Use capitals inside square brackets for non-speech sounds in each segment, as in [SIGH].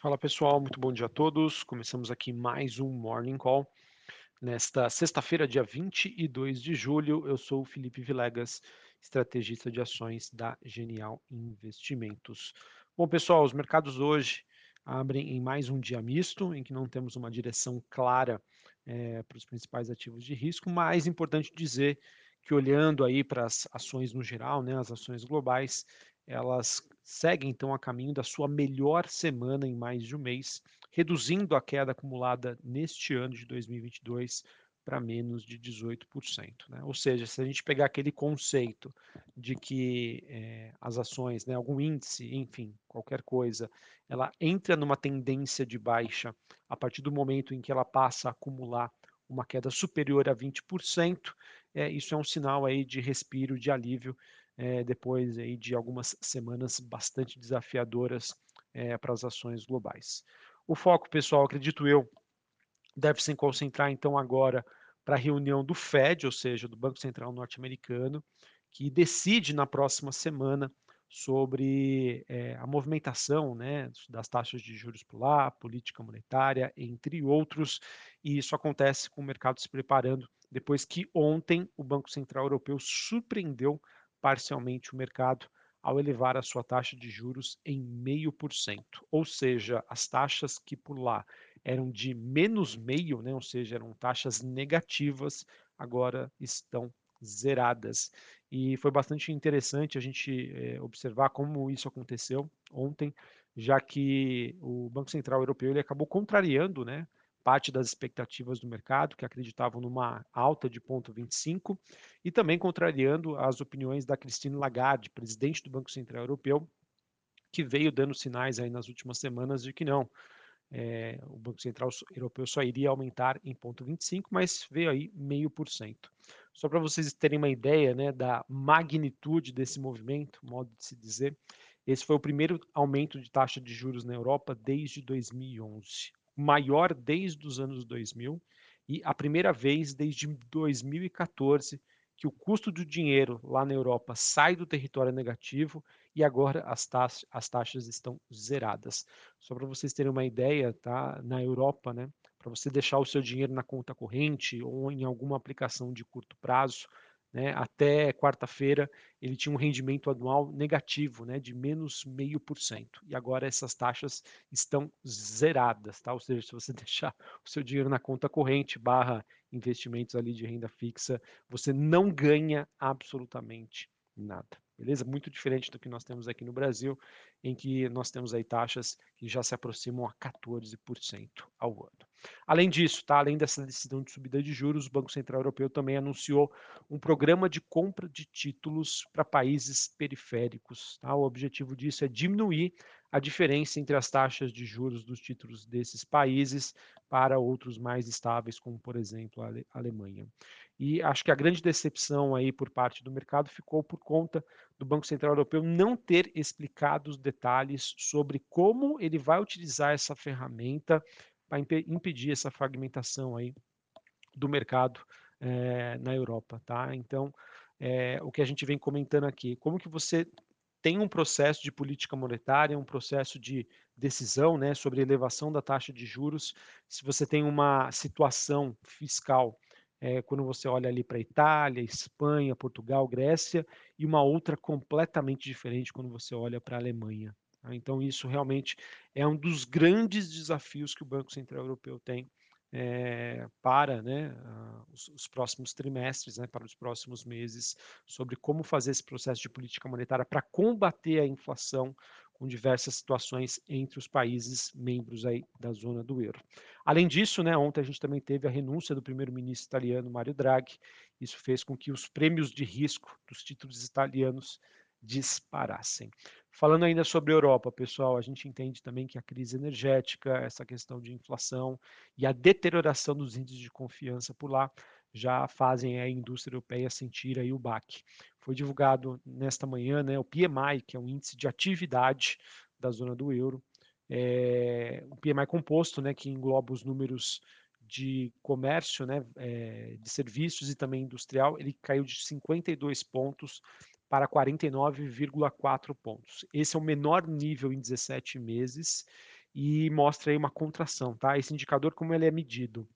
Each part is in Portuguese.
Fala pessoal, muito bom dia a todos. Começamos aqui mais um Morning Call. Nesta sexta-feira, dia 22 de julho, eu sou o Felipe Vilegas, estrategista de ações da Genial Investimentos. Bom, pessoal, os mercados hoje abrem em mais um dia misto, em que não temos uma direção clara é, para os principais ativos de risco, mas importante dizer que olhando aí para as ações no geral, né, as ações globais, elas seguem então a caminho da sua melhor semana em mais de um mês, reduzindo a queda acumulada neste ano de 2022 para menos de 18%. Né? Ou seja, se a gente pegar aquele conceito de que é, as ações, né, algum índice, enfim, qualquer coisa, ela entra numa tendência de baixa a partir do momento em que ela passa a acumular uma queda superior a 20%, é, isso é um sinal aí de respiro, de alívio, é, depois aí de algumas semanas bastante desafiadoras é, para as ações globais. O foco, pessoal, acredito eu, deve se concentrar então agora para a reunião do Fed, ou seja, do Banco Central Norte-Americano, que decide na próxima semana sobre é, a movimentação né, das taxas de juros por lá, política monetária, entre outros, e isso acontece com o mercado se preparando depois que ontem o Banco Central Europeu surpreendeu parcialmente o mercado ao elevar a sua taxa de juros em 0,5%, ou seja, as taxas que por lá eram de menos meio, né, ou seja, eram taxas negativas, agora estão zeradas. E foi bastante interessante a gente é, observar como isso aconteceu ontem, já que o Banco Central Europeu ele acabou contrariando né, parte das expectativas do mercado, que acreditavam numa alta de 0,25, e também contrariando as opiniões da Christine Lagarde, presidente do Banco Central Europeu, que veio dando sinais aí nas últimas semanas de que não, é, o Banco Central Europeu só iria aumentar em 0,25, mas veio aí meio por cento. Só para vocês terem uma ideia né, da magnitude desse movimento, modo de se dizer, esse foi o primeiro aumento de taxa de juros na Europa desde 2011 maior desde os anos 2000 e a primeira vez desde 2014 que o custo do dinheiro lá na Europa sai do território negativo e agora as, taxas, as taxas estão zeradas. Só para vocês terem uma ideia, tá? Na Europa, né? Para você deixar o seu dinheiro na conta corrente ou em alguma aplicação de curto prazo, né, até quarta-feira ele tinha um rendimento anual negativo, né, de menos meio por cento. E agora essas taxas estão zeradas, tá? Ou seja, se você [LAUGHS] deixar o seu dinheiro na conta corrente barra investimentos ali de renda fixa, você não ganha absolutamente nada. Beleza? Muito diferente do que nós temos aqui no Brasil, em que nós temos aí taxas que já se aproximam a 14% ao ano. Além disso, tá? além dessa decisão de subida de juros, o Banco Central Europeu também anunciou um programa de compra de títulos para países periféricos. Tá? O objetivo disso é diminuir a diferença entre as taxas de juros dos títulos desses países para outros mais estáveis, como por exemplo a Alemanha. E acho que a grande decepção aí por parte do mercado ficou por conta do Banco Central Europeu não ter explicado os detalhes sobre como ele vai utilizar essa ferramenta para impedir essa fragmentação aí do mercado é, na Europa, tá? Então, é, o que a gente vem comentando aqui, como que você tem um processo de política monetária, um processo de decisão, né, sobre elevação da taxa de juros, se você tem uma situação fiscal é, quando você olha ali para Itália, Espanha, Portugal, Grécia, e uma outra completamente diferente quando você olha para a Alemanha. Tá? Então, isso realmente é um dos grandes desafios que o Banco Central Europeu tem é, para né, os, os, próximos trimestres, né, para os próximos meses, sobre como fazer esse processo de política monetária para combater a inflação com diversas situações entre os países membros aí da zona do euro. Além disso, né, ontem a gente também teve a renúncia do primeiro-ministro italiano Mario Draghi. Isso fez com que os prêmios de risco dos títulos italianos disparassem. Falando ainda sobre Europa, pessoal, a gente entende também que a crise energética, essa questão de inflação e a deterioração dos índices de confiança por lá já fazem a indústria europeia sentir aí o baque. Foi divulgado nesta manhã né, o PMI, que é um índice de atividade da zona do euro, é, o PMI composto, né, que engloba os números de comércio, né, é, de serviços e também industrial, ele caiu de 52 pontos para 49,4 pontos. Esse é o menor nível em 17 meses e mostra aí uma contração, tá? Esse indicador, como ele é medido?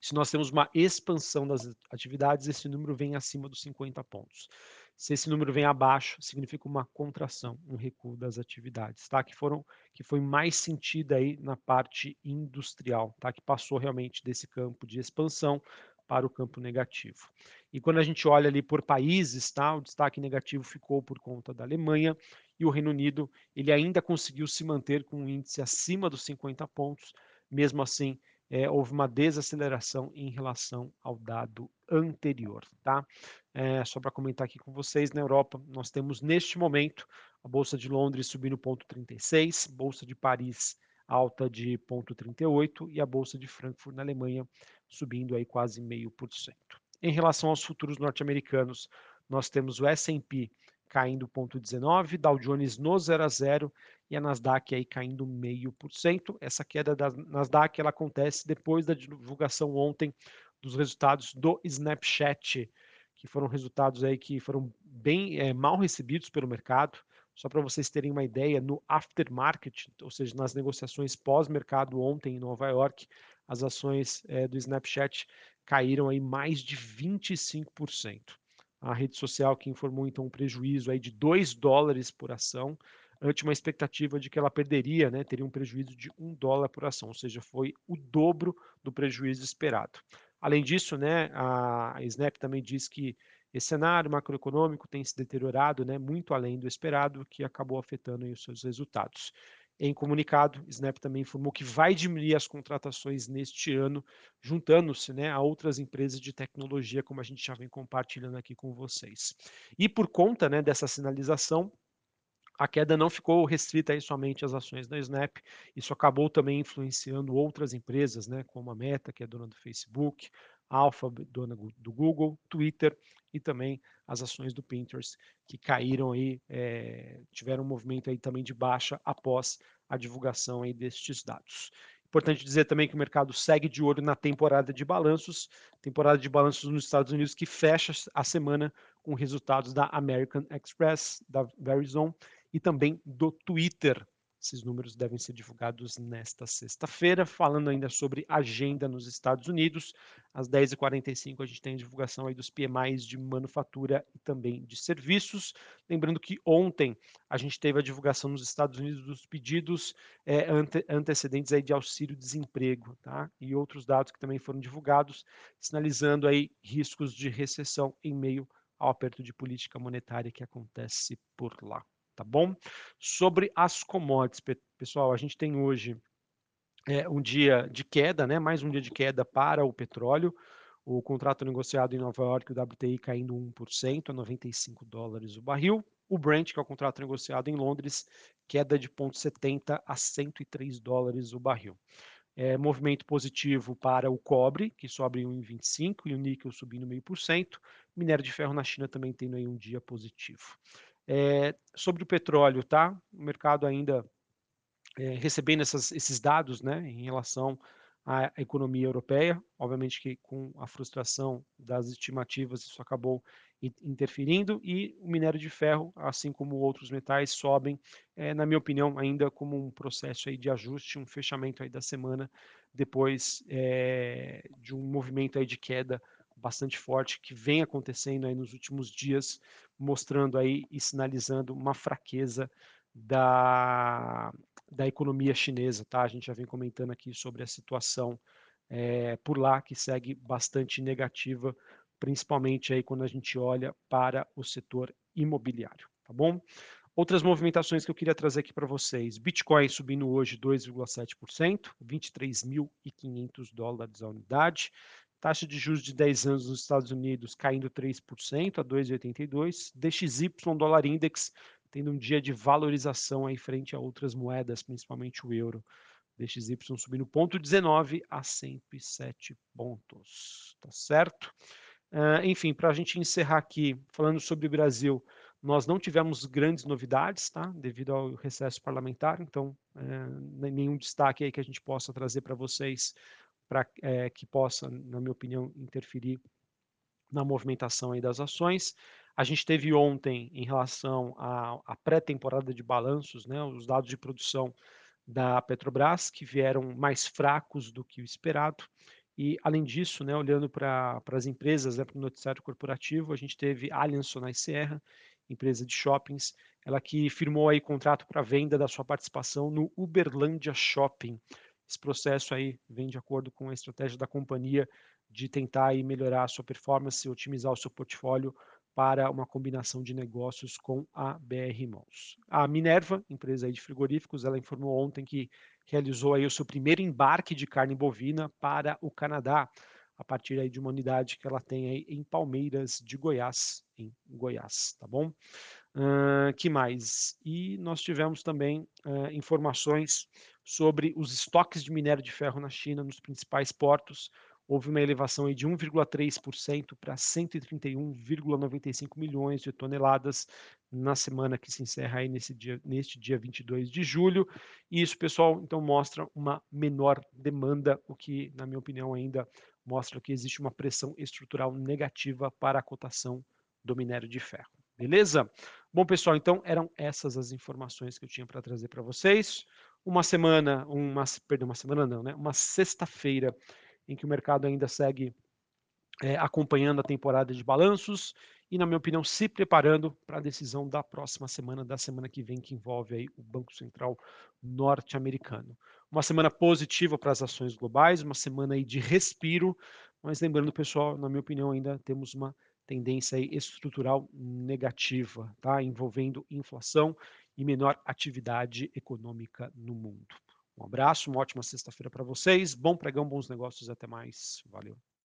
Se nós temos uma expansão das atividades, esse número vem acima dos 50 pontos. Se esse número vem abaixo, significa uma contração, um recuo das atividades, tá? Que foram que foi mais sentida aí na parte industrial, tá? Que passou realmente desse campo de expansão para o campo negativo. E quando a gente olha ali por países, tá? O destaque negativo ficou por conta da Alemanha e o Reino Unido, ele ainda conseguiu se manter com um índice acima dos 50 pontos, mesmo assim é, houve uma desaceleração em relação ao dado anterior, tá? É, só para comentar aqui com vocês, na Europa, nós temos neste momento a Bolsa de Londres subindo 0,36, Bolsa de Paris alta de 0,38 e a Bolsa de Frankfurt na Alemanha subindo aí quase meio por cento. Em relação aos futuros norte-americanos, nós temos o S&P caindo 0,19, Dow Jones no 0 a 0 e a Nasdaq aí caindo meio por cento. Essa queda da Nasdaq ela acontece depois da divulgação ontem dos resultados do Snapchat, que foram resultados aí que foram bem é, mal recebidos pelo mercado. Só para vocês terem uma ideia, no aftermarket, ou seja, nas negociações pós-mercado ontem em Nova York, as ações é, do Snapchat caíram aí mais de 25% a rede social que informou então um prejuízo aí de 2 dólares por ação, ante uma expectativa de que ela perderia, né, teria um prejuízo de 1 dólar por ação, ou seja, foi o dobro do prejuízo esperado. Além disso, né, a Snap também diz que esse cenário macroeconômico tem se deteriorado né, muito além do esperado, que acabou afetando os seus resultados. Em comunicado, Snap também informou que vai diminuir as contratações neste ano, juntando-se né, a outras empresas de tecnologia, como a gente já vem compartilhando aqui com vocês. E por conta né, dessa sinalização, a queda não ficou restrita aí somente às ações da Snap, isso acabou também influenciando outras empresas, né, como a Meta, que é dona do Facebook, Alpha, dona do Google, Twitter e também as ações do Pinterest, que caíram aí, é, tiveram um movimento aí também de baixa após a divulgação aí destes dados. Importante dizer também que o mercado segue de olho na temporada de balanços, temporada de balanços nos Estados Unidos que fecha a semana com resultados da American Express, da Verizon e também do Twitter, esses números devem ser divulgados nesta sexta-feira. Falando ainda sobre agenda nos Estados Unidos, às 10h45 a gente tem a divulgação aí dos PMIs de manufatura e também de serviços. Lembrando que ontem a gente teve a divulgação nos Estados Unidos dos pedidos é, ante, antecedentes aí de auxílio-desemprego, tá? E outros dados que também foram divulgados, sinalizando aí riscos de recessão em meio ao aperto de política monetária que acontece por lá tá bom? Sobre as commodities, pessoal, a gente tem hoje é, um dia de queda, né? Mais um dia de queda para o petróleo. O contrato negociado em Nova York, o WTI caindo 1% a 95 dólares o barril. O Brent, que é o contrato negociado em Londres, queda de 0,70 a 103 dólares o barril. É, movimento positivo para o cobre, que sobe 1,25, e o níquel subindo 0,5%. Minério de ferro na China também tendo aí um dia positivo. É, sobre o petróleo, tá? O mercado ainda é, recebendo essas, esses dados, né, em relação à economia europeia, obviamente que com a frustração das estimativas isso acabou interferindo e o minério de ferro, assim como outros metais, sobem, é, na minha opinião, ainda como um processo aí de ajuste, um fechamento aí da semana depois é, de um movimento aí de queda bastante forte que vem acontecendo aí nos últimos dias, mostrando aí e sinalizando uma fraqueza da, da economia chinesa, tá? A gente já vem comentando aqui sobre a situação é, por lá que segue bastante negativa, principalmente aí quando a gente olha para o setor imobiliário, tá bom? Outras movimentações que eu queria trazer aqui para vocês. Bitcoin subindo hoje 2,7%, 23.500 dólares a unidade. Taxa de juros de 10 anos nos Estados Unidos caindo 3% a 2,82. DXY dólar index tendo um dia de valorização aí frente a outras moedas, principalmente o euro. DXY subindo 0,19 a 107 pontos, tá certo? Uh, enfim, para a gente encerrar aqui, falando sobre o Brasil, nós não tivemos grandes novidades, tá? Devido ao recesso parlamentar, então uh, nenhum destaque aí que a gente possa trazer para vocês para é, que possa, na minha opinião, interferir na movimentação aí das ações. A gente teve ontem, em relação à, à pré-temporada de balanços, né, os dados de produção da Petrobras, que vieram mais fracos do que o esperado. E, além disso, né, olhando para as empresas, né, para o noticiário corporativo, a gente teve Allianz Sonai Serra, empresa de shoppings, ela que firmou aí contrato para venda da sua participação no Uberlândia Shopping. Esse processo aí vem de acordo com a estratégia da companhia de tentar aí melhorar a sua performance, otimizar o seu portfólio para uma combinação de negócios com a BR Malls. A Minerva, empresa aí de frigoríficos, ela informou ontem que realizou aí o seu primeiro embarque de carne bovina para o Canadá, a partir aí de uma unidade que ela tem aí em Palmeiras de Goiás, em Goiás, tá bom? Que mais? E nós tivemos também uh, informações sobre os estoques de minério de ferro na China, nos principais portos, houve uma elevação de 1,3% para 131,95 milhões de toneladas na semana que se encerra aí nesse dia, neste dia 22 de julho. E isso, pessoal, então mostra uma menor demanda, o que, na minha opinião, ainda mostra que existe uma pressão estrutural negativa para a cotação do minério de ferro. Beleza? Bom, pessoal, então eram essas as informações que eu tinha para trazer para vocês. Uma semana, uma, perdão, uma semana não, né? Uma sexta-feira em que o mercado ainda segue é, acompanhando a temporada de balanços e, na minha opinião, se preparando para a decisão da próxima semana, da semana que vem, que envolve aí o Banco Central norte-americano. Uma semana positiva para as ações globais, uma semana aí de respiro, mas lembrando, pessoal, na minha opinião, ainda temos uma tendência estrutural negativa, tá? envolvendo inflação e menor atividade econômica no mundo. Um abraço, uma ótima sexta-feira para vocês. Bom pregão, bons negócios, até mais. Valeu.